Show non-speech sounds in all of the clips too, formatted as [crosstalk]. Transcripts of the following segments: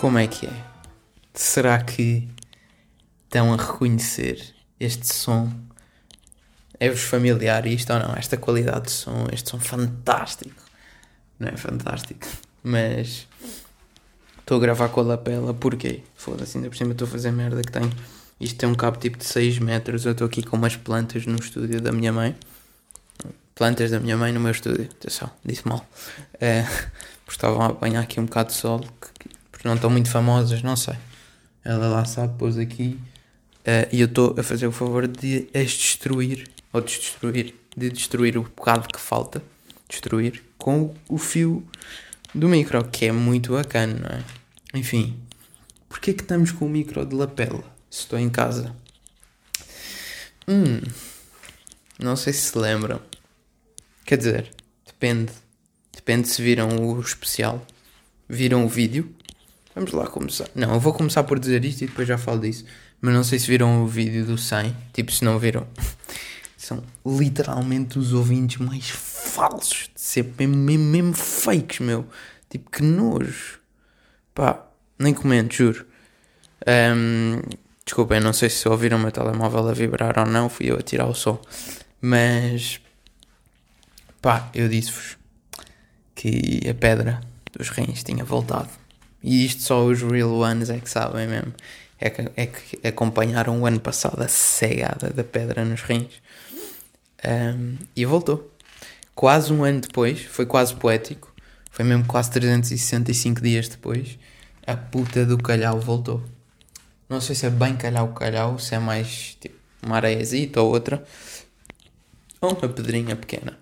Como é que é? Será que estão a reconhecer este som? É-vos familiar isto ou não? Esta qualidade de som, este som fantástico. Não é fantástico, mas estou a gravar com a lapela, porquê? Foda-se, ainda por cima estou a fazer merda que tenho. Isto tem um cabo tipo de 6 metros, eu estou aqui com umas plantas no estúdio da minha mãe. Plantas da minha mãe no meu estúdio, atenção, disse mal. É, porque estavam a apanhar aqui um bocado de sol, que, porque não estão muito famosas, não sei. Ela lá sabe, pôs aqui. Uh, e eu estou a fazer o favor de as destruir, ou de destruir, de destruir o bocado que falta, destruir, com o fio do micro, que é muito bacana, não é? Enfim, porquê que estamos com o micro de lapela? Se estou em casa. Hum, não sei se se lembram. Quer dizer, depende. Depende se viram o especial. Viram o vídeo? Vamos lá começar. Não, eu vou começar por dizer isto e depois já falo disso. Mas não sei se viram o vídeo do 100. Tipo, se não viram. [laughs] São literalmente os ouvintes mais falsos de ser mesmo, mesmo, mesmo fakes, meu. Tipo, que nojo. Pá, nem comento, juro. Um, desculpem, não sei se ouviram o meu telemóvel a vibrar ou não. Fui eu a tirar o som. Mas, pá, eu disse-vos que a pedra dos rins tinha voltado. E isto só os real ones é que sabem mesmo. É que, é que acompanharam o ano passado a cegada da pedra nos rins. Um, e voltou. Quase um ano depois, foi quase poético. Foi mesmo quase 365 dias depois. A puta do calhau voltou. Não sei se é bem calhau-calhau, se é mais tipo uma areiazita ou outra. Ou uma pedrinha pequena.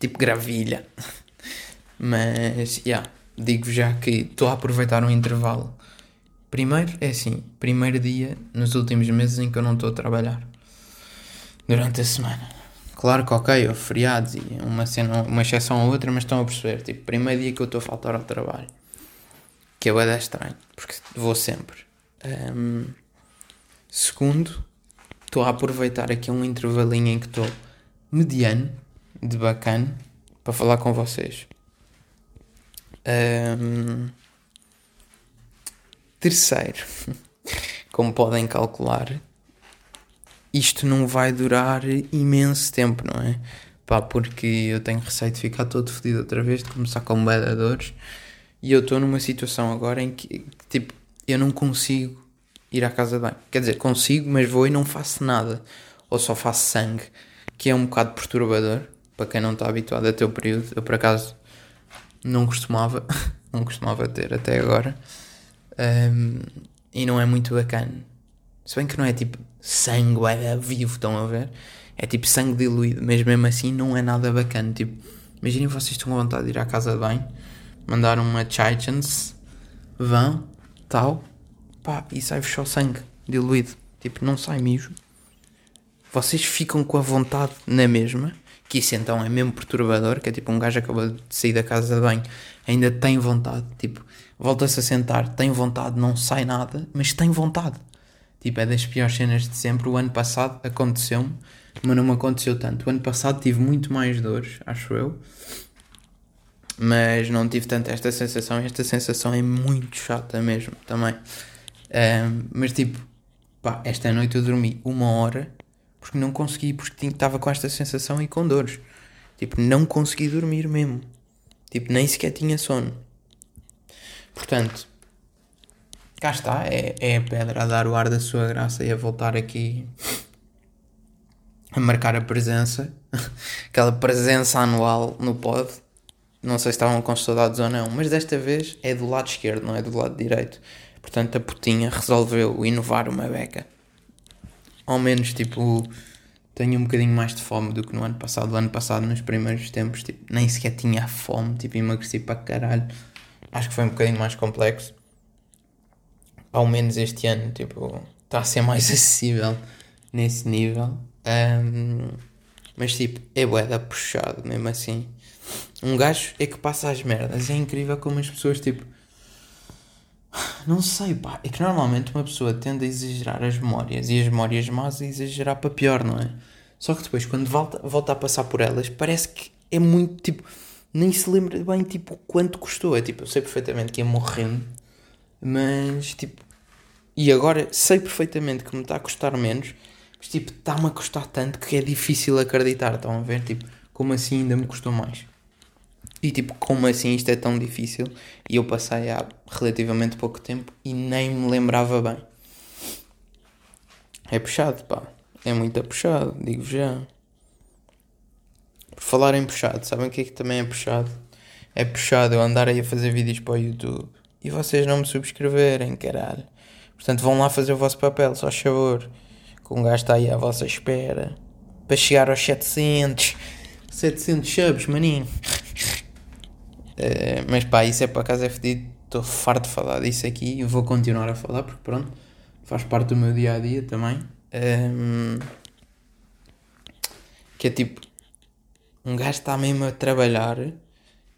Tipo gravilha. [laughs] Mas, já. Yeah digo já que estou a aproveitar um intervalo. Primeiro, é assim, primeiro dia nos últimos meses em que eu não estou a trabalhar. Durante a semana. Claro que ok, houve feriados e uma, cena, uma exceção ou outra, mas estão a perceber. Tipo, primeiro dia que eu estou a faltar ao trabalho. Que é bem estranho, porque vou sempre. Um, segundo, estou a aproveitar aqui um intervalinho em que estou mediano, de bacana, para falar com vocês. Um, terceiro, [laughs] como podem calcular, isto não vai durar imenso tempo, não é? Pá, porque eu tenho receio de ficar todo fodido outra vez, de começar com bedadores. E eu estou numa situação agora em que, tipo, eu não consigo ir à casa de banho. Quer dizer, consigo, mas vou e não faço nada. Ou só faço sangue, que é um bocado perturbador, para quem não está habituado a ter o período. Eu, por acaso, não costumava, [laughs] não costumava ter até agora. Um, e não é muito bacana. Se bem que não é tipo sangue é vivo, estão a ver? É tipo sangue diluído, mas mesmo assim não é nada bacana. Tipo, imaginem vocês estão com vontade de ir à casa de banho, mandar uma chai chance, vão, tal, pá, e sai-vos só sangue diluído. Tipo, não sai mijo. Vocês ficam com a vontade na mesma que isso então é mesmo perturbador, que é tipo um gajo acabou de sair da casa de banho, ainda tem vontade, tipo, volta-se a sentar, tem vontade, não sai nada, mas tem vontade. Tipo, é das piores cenas de sempre. O ano passado aconteceu-me, mas não me aconteceu tanto. O ano passado tive muito mais dores, acho eu, mas não tive tanto esta sensação. Esta sensação é muito chata mesmo também. Um, mas tipo, pá, esta noite eu dormi uma hora porque não consegui, porque estava com esta sensação e com dores. Tipo, não consegui dormir mesmo. Tipo, nem sequer tinha sono. Portanto, cá está, é, é a pedra a dar o ar da sua graça e a voltar aqui a marcar a presença, [laughs] aquela presença anual no pod. Não sei se estavam com saudades ou não, mas desta vez é do lado esquerdo, não é do lado direito. Portanto, a putinha resolveu inovar uma beca ao menos tipo tenho um bocadinho mais de fome do que no ano passado. O ano passado, nos primeiros tempos, tipo, nem sequer tinha fome, tipo, emagreci para caralho. Acho que foi um bocadinho mais complexo. Ao menos este ano, tipo, está a ser mais [laughs] acessível nesse nível. Um, mas tipo, é boeda puxado mesmo assim. Um gajo é que passa as merdas. É incrível como as pessoas, tipo, não sei, pá. É que normalmente uma pessoa tende a exagerar as memórias e as memórias más a exagerar para pior, não é? Só que depois, quando volta, volta a passar por elas, parece que é muito tipo. Nem se lembra bem tipo quanto custou. É tipo, eu sei perfeitamente que ia morrendo Mas, tipo, e agora sei perfeitamente que me está a custar menos, mas, tipo, está-me a custar tanto que é difícil acreditar. Estão a ver? Tipo, como assim ainda me custou mais? E, tipo, como assim isto é tão difícil? E eu passei há relativamente pouco tempo e nem me lembrava bem. É puxado, pá. É muito puxado, digo já. Por falar em puxado, sabem o que é que também é puxado? É puxado eu andar aí a fazer vídeos para o YouTube e vocês não me subscreverem, caralho. Portanto, vão lá fazer o vosso papel, só favor. Que um gajo está aí à vossa espera. Para chegar aos 700. 700 subs, maninho. Uh, mas pá, isso é para casa é fedido. Estou farto de falar disso aqui e vou continuar a falar porque pronto, faz parte do meu dia a dia também. Um, ehm, que é tipo, um gajo está mesmo a trabalhar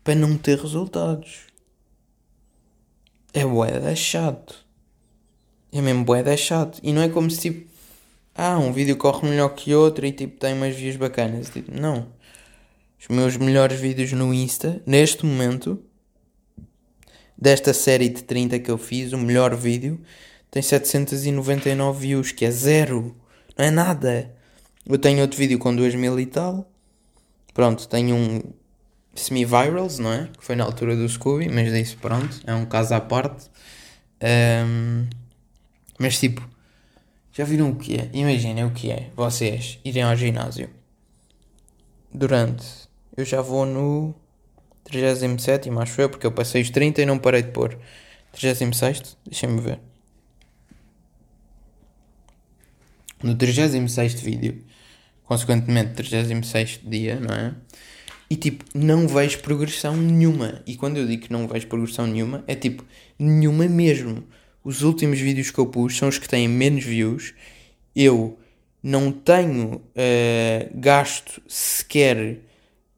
para não ter resultados. É bué chato. É mesmo bué chato. E não é como se tipo, ah, um vídeo corre melhor que outro e tipo tem umas views bacanas. Tipo, não. Os meus melhores vídeos no Insta, neste momento, desta série de 30 que eu fiz, o melhor vídeo tem 799 views, que é zero. Não é nada. Eu tenho outro vídeo com 2000 e tal. Pronto, tenho um semi-virals, não é? Que foi na altura do Scooby, mas disse pronto, é um caso à parte. Um, mas tipo, já viram o que é? Imaginem o que é vocês irem ao ginásio durante. Eu já vou no 37, acho eu, porque eu passei os 30 e não parei de pôr. 36, deixem-me ver. No 36 vídeo, consequentemente 36 dia, não é? E tipo, não vejo progressão nenhuma. E quando eu digo que não vejo progressão nenhuma, é tipo, nenhuma mesmo os últimos vídeos que eu pus são os que têm menos views. Eu não tenho uh, gasto sequer.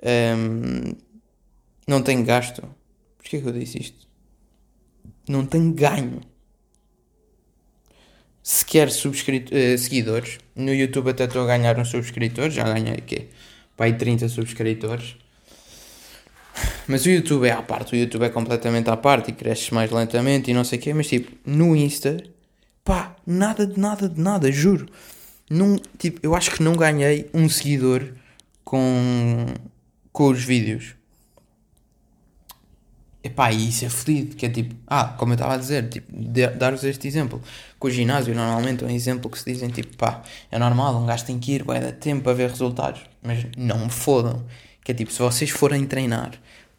Um, não tenho gasto. Porquê que eu disse isto? Não tenho ganho. Sequer uh, seguidores. No YouTube até estou a ganhar uns subscritores. Já ganhei o quê? Pai 30 subscritores. Mas o YouTube é à parte, o YouTube é completamente à parte e cresce mais lentamente e não sei o quê, mas tipo, no Insta, pá, nada de nada de nada, juro. Num, tipo, eu acho que não ganhei um seguidor com, com os vídeos. Epá, e isso é fodido, que é tipo, ah, como eu estava a dizer, tipo, dar-vos este exemplo. Com o ginásio, normalmente é um exemplo que se dizem, tipo, pá, é normal, um gajo tem que ir, vai dar tempo para ver resultados. Mas não me fodam. Que é tipo, se vocês forem treinar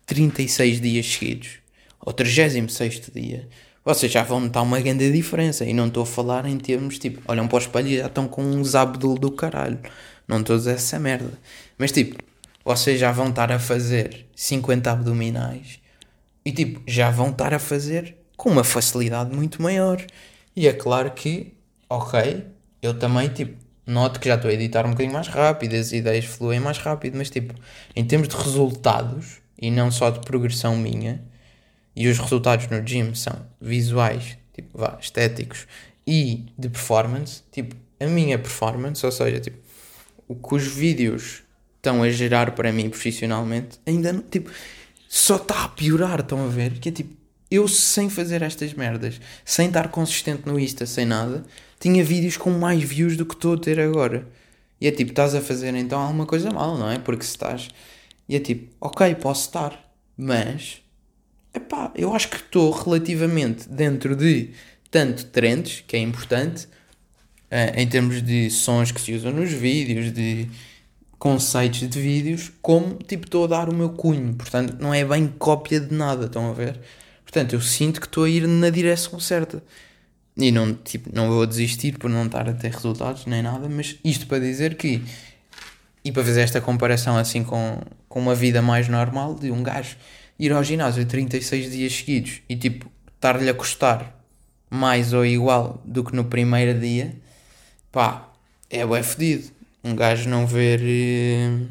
36 dias seguidos, ao 36 dia, vocês já vão notar uma grande diferença. E não estou a falar em termos tipo, olham para o espelho e já estão com um zabdul do caralho. Não estou a dizer essa merda. Mas tipo, vocês já vão estar a fazer 50 abdominais e tipo, já vão estar a fazer com uma facilidade muito maior. E é claro que, ok, eu também tipo, noto que já estou a editar um bocadinho mais rápido, as ideias fluem mais rápido, mas tipo, em termos de resultados, e não só de progressão minha, e os resultados no gym são visuais, tipo, vá, estéticos, e de performance, tipo, a minha performance, ou seja, tipo, o que os vídeos estão a gerar para mim profissionalmente, ainda não, tipo, só está a piorar, estão a ver? Que é tipo, eu sem fazer estas merdas, sem estar consistente no Insta, sem nada, tinha vídeos com mais views do que estou a ter agora. E é tipo, estás a fazer então alguma coisa mal, não é? Porque se estás. E é tipo, ok, posso estar, mas. Epá, eu acho que estou relativamente dentro de tanto trends, que é importante, uh, em termos de sons que se usam nos vídeos, de conceitos de vídeos, como tipo estou a dar o meu cunho. Portanto, não é bem cópia de nada, estão a ver? Portanto, eu sinto que estou a ir na direção certa. E não, tipo, não vou desistir por não estar a ter resultados nem nada, mas isto para dizer que, e para fazer esta comparação assim com, com uma vida mais normal, de um gajo ir ao ginásio 36 dias seguidos e tipo estar-lhe a custar mais ou igual do que no primeiro dia, pá, é bem fedido. Um gajo não ver. Eh,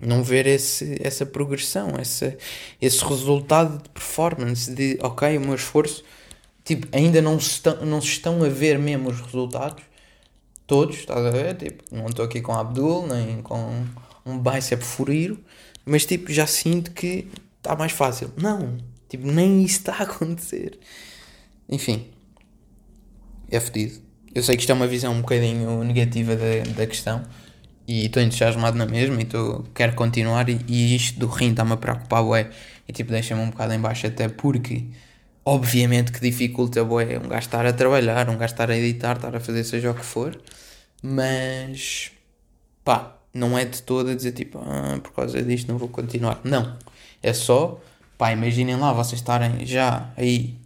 não ver esse, essa progressão, essa, esse resultado de performance, de ok, o meu esforço tipo, ainda não se, estão, não se estão a ver mesmo os resultados, todos, estás a ver? Tipo, não estou aqui com Abdul, nem com um bicep furiro, mas tipo, já sinto que está mais fácil. Não, Tipo, nem isso está a acontecer. Enfim, é fodido. Eu sei que isto é uma visão um bocadinho negativa da, da questão e estou entusiasmado na mesma e tô, quero continuar e, e isto do rim está-me a preocupar, ué, e tipo deixa-me um bocado em baixo até porque obviamente que dificulta, ué, um gajo estar a trabalhar, um gajo estar a editar, estar a fazer seja o que for, mas pá, não é de todo a dizer tipo, ah, por causa disto não vou continuar, não, é só, pá, imaginem lá vocês estarem já aí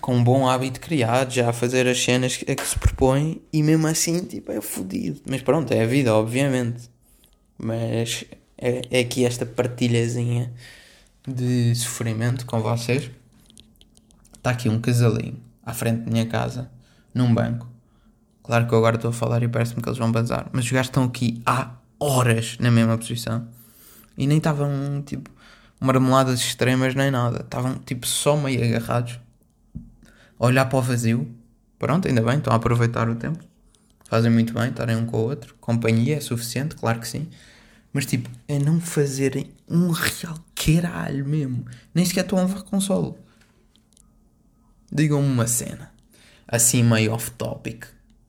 com um bom hábito criado, já a fazer as cenas a que se propõe e mesmo assim, tipo, é fodido. Mas pronto, é a vida, obviamente. Mas é, é aqui esta partilhazinha de sofrimento com vocês. Está aqui um casalinho à frente da minha casa, num banco. Claro que eu agora estou a falar e parece-me que eles vão bazar. Mas os gajos estão aqui há horas na mesma posição. E nem estavam, tipo, marmeladas extremas nem nada. Estavam, tipo, só meio agarrados olhar para o vazio. Pronto, ainda bem, estão a aproveitar o tempo. Fazem muito bem, estarem um com o outro. Companhia é suficiente, claro que sim. Mas tipo, é não fazerem um real caralho mesmo. Nem sequer estão a levar console. Digam-me uma cena. Assim meio off topic.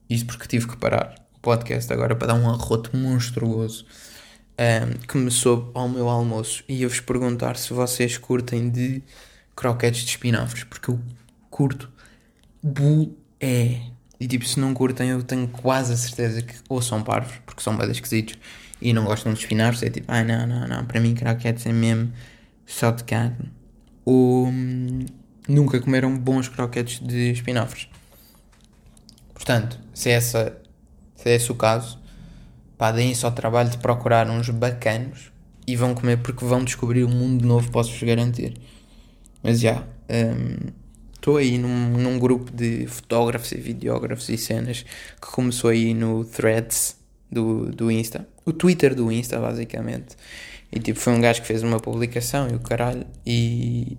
Isto porque tive que parar o podcast agora para dar um arroto monstruoso. Um, que me soube ao meu almoço. E eu vos perguntar se vocês curtem de croquetes de espinafres. Porque eu curto é E tipo, se não curtem, eu tenho quase a certeza que ou são parvos, porque são bem esquisitos, e não gostam de espinafres. É tipo, ah, não, não, não, para mim, croquetes é mesmo só de carne. Ou hum, nunca comeram bons croquetes de espinafres. Portanto, se, essa, se é esse o caso, pá, deem só trabalho de procurar uns bacanos e vão comer porque vão descobrir um mundo novo, posso-vos garantir. Mas já. Yeah, um, estou aí num, num grupo de fotógrafos e videógrafos e cenas que começou aí no Threads do, do Insta, o Twitter do Insta, basicamente. E tipo, foi um gajo que fez uma publicação e o caralho, e,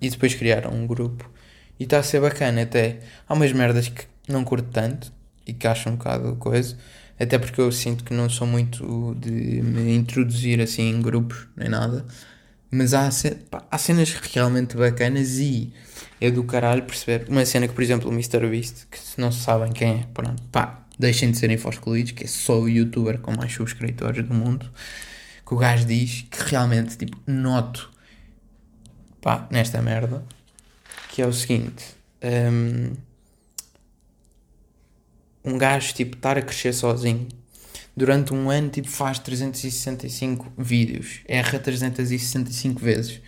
e depois criaram um grupo. E está a ser bacana, até. Há umas merdas que não curto tanto e que acho um bocado coisa, até porque eu sinto que não sou muito de me introduzir assim em grupos nem nada. Mas há, há cenas realmente bacanas e é do caralho perceber. Uma cena que, por exemplo, o MrBeast, que se não sabem quem é, pronto, pá, deixem de serem excluídos, que é só o youtuber com mais subscritores do mundo, que o gajo diz que realmente, tipo, noto, pá, nesta merda, que é o seguinte, um, um gajo, tipo, estar a crescer sozinho, durante um ano tipo faz 365 vídeos, erra 365 vezes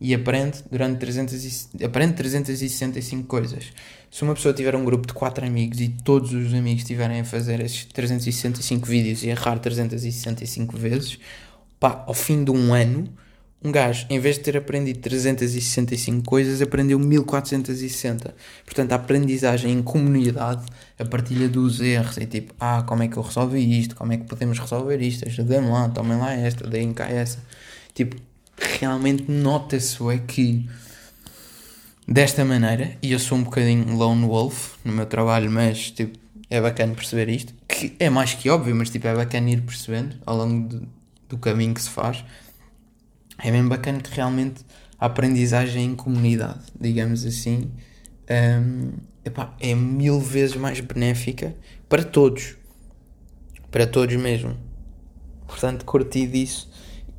e aprende durante 300 e, aprende 365 coisas. Se uma pessoa tiver um grupo de 4 amigos e todos os amigos estiverem a fazer esses 365 vídeos e errar 365 vezes, pá, ao fim de um ano um gajo, em vez de ter aprendido 365 coisas, aprendeu 1460. Portanto, a aprendizagem em comunidade, a partilha dos erros, é tipo, ah, como é que eu resolvi isto, como é que podemos resolver isto, ajudem-me lá, tomem lá esta, deem cá essa. Tipo, realmente nota-se é que desta maneira, e eu sou um bocadinho lone wolf no meu trabalho, mas tipo, é bacana perceber isto, que é mais que óbvio, mas tipo, é bacana ir percebendo ao longo do, do caminho que se faz é bem bacana que realmente a aprendizagem em comunidade, digamos assim, um, epá, é mil vezes mais benéfica para todos. Para todos mesmo. Portanto, curti disso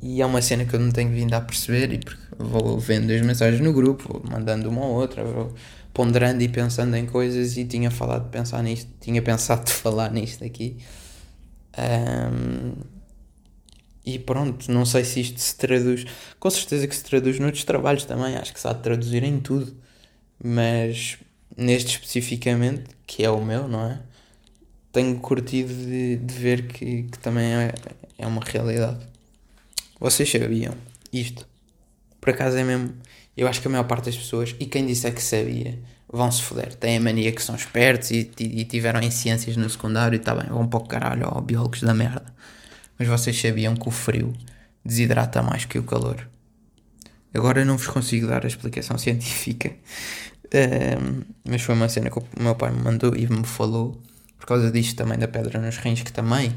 e é uma cena que eu não tenho vindo a perceber e porque vou vendo as mensagens no grupo, vou mandando uma ou outra, vou ponderando e pensando em coisas e tinha falado de pensar nisto, tinha pensado de [laughs] falar nisto aqui. Um, e pronto, não sei se isto se traduz. Com certeza que se traduz noutros trabalhos também, acho que se há de traduzir em tudo. Mas neste especificamente, que é o meu, não é? Tenho curtido de, de ver que, que também é, é uma realidade. Vocês sabiam isto? Por acaso é mesmo. Eu acho que a maior parte das pessoas, e quem disser que sabia, vão se foder. Têm a mania que são espertos e, e, e tiveram em ciências no secundário e tá bem, vão para o caralho, ó, biólogos da merda. Mas vocês sabiam que o frio desidrata mais que o calor? Agora não vos consigo dar a explicação [laughs] científica, um, mas foi uma cena que o meu pai me mandou e me falou, por causa disto também da pedra nos rins, que também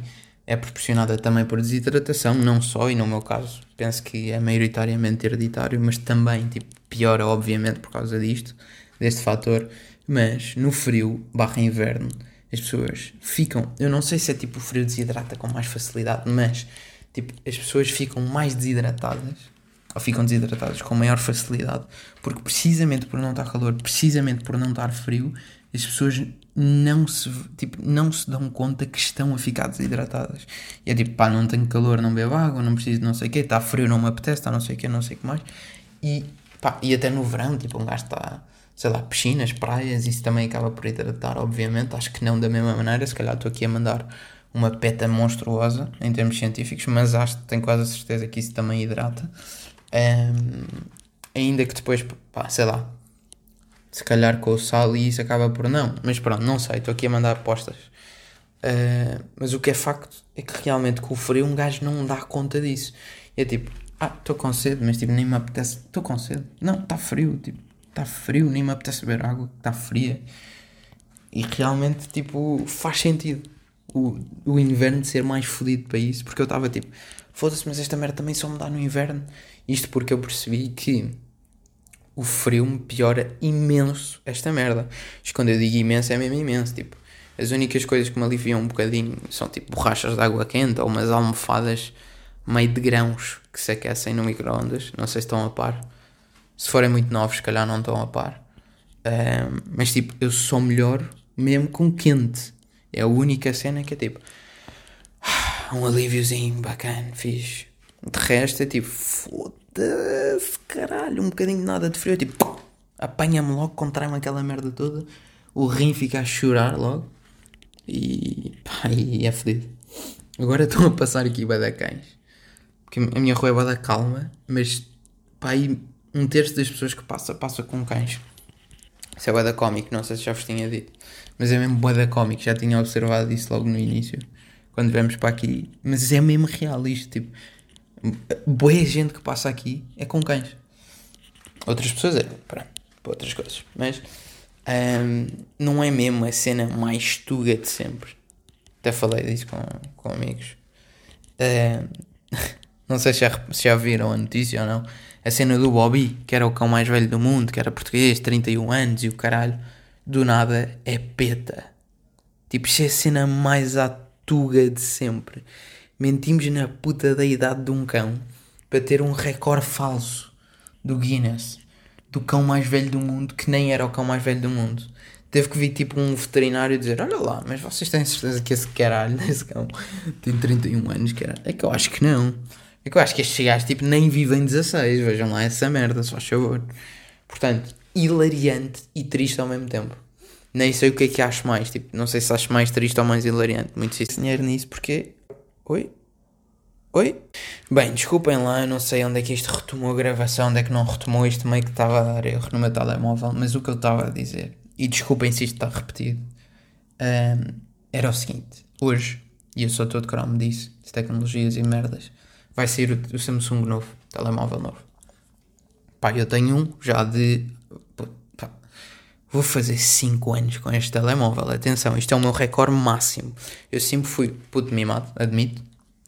é proporcionada também por desidratação, não só, e no meu caso penso que é maioritariamente hereditário, mas também tipo, piora obviamente por causa disto, deste fator, mas no frio barra inverno as pessoas ficam, eu não sei se é tipo o frio desidrata com mais facilidade, mas tipo, as pessoas ficam mais desidratadas ou ficam desidratadas com maior facilidade, porque precisamente por não estar calor, precisamente por não estar frio, as pessoas não se, tipo, não se dão conta que estão a ficar desidratadas. E é tipo, pá, não tenho calor, não bebo água, não preciso de não sei o quê, está frio, não me apetece, está não sei o quê, não sei o que mais. E, pá, e até no verão, tipo, um gajo está, sei lá, piscinas, praias, isso também acaba por hidratar, obviamente. Acho que não da mesma maneira, se calhar estou aqui a mandar uma peta monstruosa em termos científicos, mas acho que tenho quase a certeza que isso também hidrata. Um, ainda que depois, pá, sei lá, se calhar com o sal e isso acaba por não. Mas pronto, não sei, estou aqui a mandar apostas. Uh, mas o que é facto é que realmente com o frio um gajo não dá conta disso. E é tipo, ah, estou com sede, mas tipo, nem me apetece. Estou com sede. Não, está frio, tipo, está frio, nem me apetece beber água, está fria. E realmente, tipo, faz sentido o, o inverno ser mais fodido para isso, porque eu estava tipo, foda-se, mas esta merda também só me dá no inverno. Isto porque eu percebi que o frio me piora imenso esta merda. Isto quando eu digo imenso é mesmo imenso. Tipo, as únicas coisas que me aliviam um bocadinho são tipo borrachas de água quente ou umas almofadas meio de grãos que se aquecem no micro-ondas. Não sei se estão a par. Se forem muito novos, se calhar não estão a par. Uh, mas tipo, eu sou melhor mesmo com quente. É a única cena que é tipo. [sighs] Um alíviozinho bacana, fiz. De resto é tipo, foda foda-se, caralho, um bocadinho de nada de frio, tipo, apanha-me logo, contrai-me aquela merda toda, o rim fica a chorar logo e pá, e é fedido. Agora [laughs] estou a passar aqui da cães, porque a minha rua é da calma, mas pá, aí um terço das pessoas que passa, passa com cães. Isso é da cómico, não sei se já vos tinha dito, mas é mesmo da cómico, já tinha observado isso logo no início, quando viemos para aqui, mas é mesmo real isto, tipo boa gente que passa aqui é com cães. Outras pessoas é para, para outras coisas. Mas um, não é mesmo a cena mais tuga de sempre. Até falei disso com, com amigos. Um, [laughs] não sei se já, se já viram a notícia ou não. A cena do Bobby, que era o cão mais velho do mundo, que era português, 31 anos e o caralho, do nada é peta. Tipo, isso é a cena mais atuga de sempre mentimos na puta da idade de um cão para ter um recorde falso do Guinness, do cão mais velho do mundo, que nem era o cão mais velho do mundo. Teve que vir tipo um veterinário dizer: Olha lá, mas vocês têm certeza que esse caralho [laughs] desse cão tem 31 anos? Caralho? É que eu acho que não. É que eu acho que estes gajos tipo, nem vivem 16. Vejam lá essa merda, só favor. Portanto, hilariante e triste ao mesmo tempo. Nem sei o que é que acho mais. Tipo, não sei se acho mais triste ou mais hilariante. Muito dinheiro nisso porque Oi? Oi? Bem, desculpem lá, eu não sei onde é que isto retomou a gravação, onde é que não retomou isto, meio que estava a dar erro no meu telemóvel, mas o que eu estava a dizer, e desculpem se isto está repetido, um, era o seguinte: hoje, e eu sou todo cromo disso, de tecnologias e merdas, vai sair o, o Samsung novo, telemóvel novo. Pá, eu tenho um já de. Vou fazer 5 anos com este telemóvel. Atenção, isto é o meu recorde máximo. Eu sempre fui puto mimado, admito.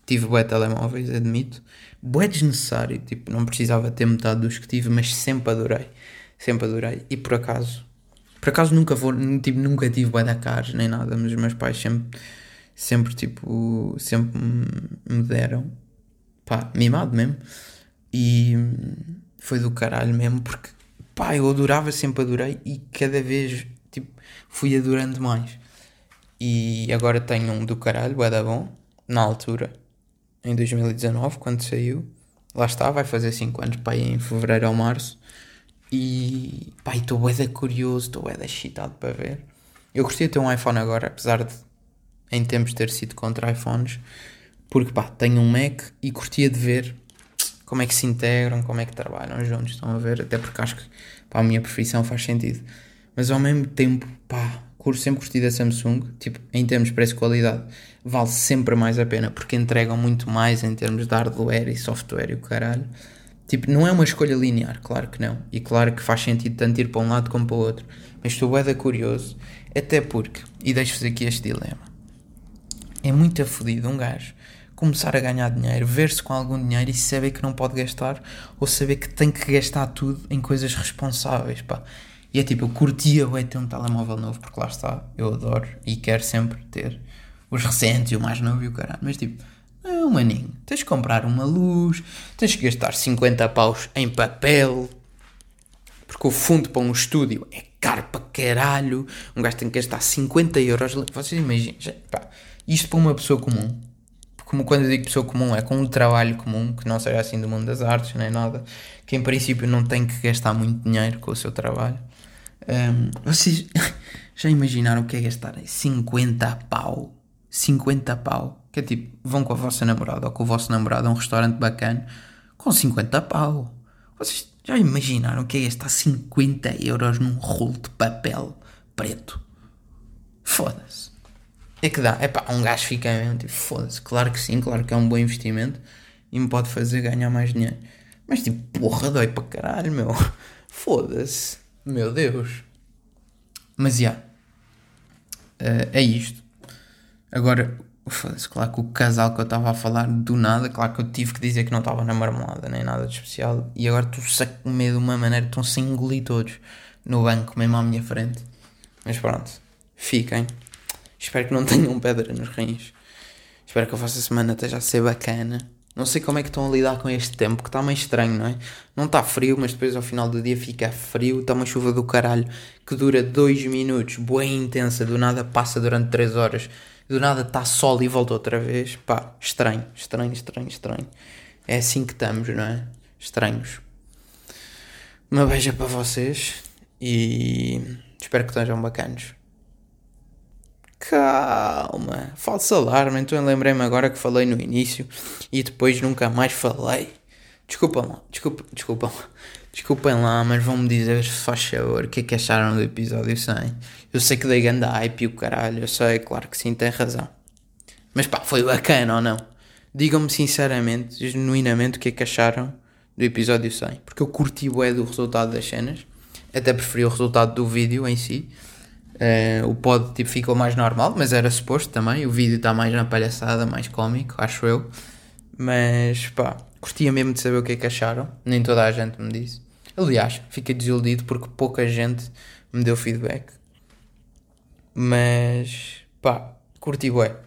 Tive bué telemóveis, admito. Bué desnecessário, tipo, não precisava ter metade dos que tive, mas sempre adorei. Sempre adorei. E por acaso, por acaso nunca vou, tipo, nunca tive bué da caros nem nada, mas os meus pais sempre, sempre, tipo, sempre me deram. Pá, mimado mesmo. E foi do caralho mesmo, porque pá, eu adorava, sempre adorei e cada vez tipo, fui adorando mais. E agora tenho um do caralho, é da bom, na altura, em 2019, quando saiu. Lá está, vai fazer 5 anos, pá, em fevereiro ou março. E pá, estou bué curioso, estou bué excitado para ver. Eu gostei de ter um iPhone agora, apesar de em tempos ter sido contra iPhones, porque pá, tenho um Mac e curtia de ver como é que se integram, como é que trabalham juntos, estão a ver? Até porque acho que para a minha profissão faz sentido. Mas ao mesmo tempo, pá, curso sempre curti da Samsung, tipo, em termos de preço-qualidade, vale sempre mais a pena porque entregam muito mais em termos de hardware e software e o caralho. Tipo, não é uma escolha linear, claro que não. E claro que faz sentido tanto ir para um lado como para o outro. Mas estou bem curioso, até porque, e deixo-vos aqui este dilema. é muito afodido um gajo começar a ganhar dinheiro, ver-se com algum dinheiro e saber que não pode gastar ou saber que tem que gastar tudo em coisas responsáveis, pá. E é tipo, eu curtia o ter um telemóvel novo, porque lá está, eu adoro e quero sempre ter os recentes e o mais novo e o caralho. Mas tipo, não, maninho, tens de comprar uma luz, tens que gastar 50 paus em papel, porque o fundo para um estúdio é caro para caralho. Um gajo tem que gastar 50 euros. Vocês imaginem, pá, isto para uma pessoa comum como quando eu digo pessoa comum, é com um trabalho comum, que não seja assim do mundo das artes, nem nada, que em princípio não tem que gastar muito dinheiro com o seu trabalho. Um, vocês [laughs] já imaginaram o que é gastar 50 pau? 50 pau? Que é tipo, vão com a vossa namorada ou com o vosso namorado a um restaurante bacana com 50 pau. Vocês já imaginaram o que é gastar 50 euros num rolo de papel preto? Foda-se. É que dá. É pá, um gajo fica mesmo tipo, foda-se. Claro que sim, claro que é um bom investimento e me pode fazer ganhar mais dinheiro. Mas tipo, porra, dói para caralho, meu. [laughs] Foda-se. Meu Deus. Mas já. Yeah. É isto. Agora, foda-se, claro que o casal que eu estava a falar do nada, claro que eu tive que dizer que não estava na marmelada, nem nada de especial. E agora tu saco com medo de uma maneira, estão-se a engolir todos no banco, mesmo à minha frente. Mas pronto, fiquem. Espero que não [laughs] tenham pedra nos rins. Espero que a vossa semana esteja a ser bacana. Não sei como é que estão a lidar com este tempo, que está meio estranho, não é? Não está frio, mas depois ao final do dia fica frio. Está uma chuva do caralho que dura 2 minutos, boa e intensa. Do nada passa durante 3 horas. Do nada está sol e volta outra vez. Pá, estranho, estranho, estranho, estranho. É assim que estamos, não é? Estranhos. Uma beija para vocês e espero que estejam bacanos. Calma, falso alarme, então lembrei-me agora que falei no início e depois nunca mais falei. Desculpem lá, desculpa, desculpem, lá, mas vão-me dizer, se faz favor, o que é que acharam do episódio 100. Eu sei que dei ganda hype e o caralho, eu sei, claro que sim, tem razão. Mas pá, foi bacana ou não? Digam-me sinceramente, genuinamente, o que é que acharam do episódio 100. Porque eu curti o do resultado das cenas, até preferi o resultado do vídeo em si. Uh, o pod tipo, ficou mais normal, mas era suposto também. O vídeo está mais na palhaçada, mais cómico, acho eu. Mas pá, curtia mesmo de saber o que é que acharam. Nem toda a gente me disse. Aliás, fiquei desiludido porque pouca gente me deu feedback. Mas pá, curti bué.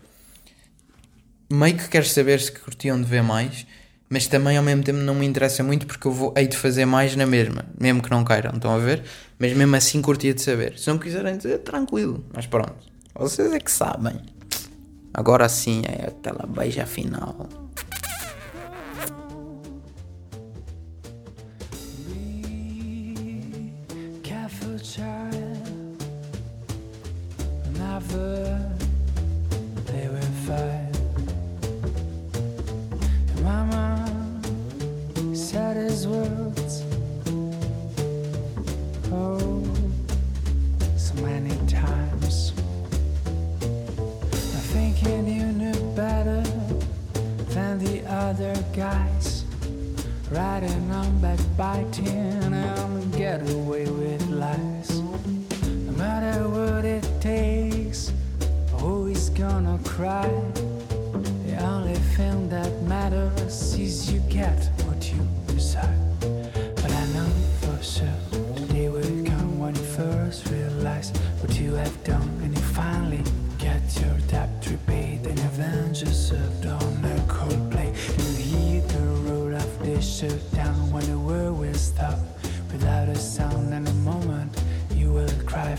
Meio que quero saber se curtiam de ver mais mas também ao mesmo tempo não me interessa muito porque eu vou, hei de fazer mais na mesma, mesmo que não queiram, estão a ver? Mas mesmo assim curtia de saber. Se não quiserem dizer, tranquilo, mas pronto, vocês é que sabem. Agora sim é aquela beija final. Guys riding on back backbiting and get away with lies. No matter what it takes, always gonna cry. The only thing that matters is you get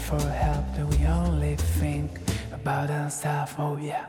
for help and we only think about ourselves. Oh yeah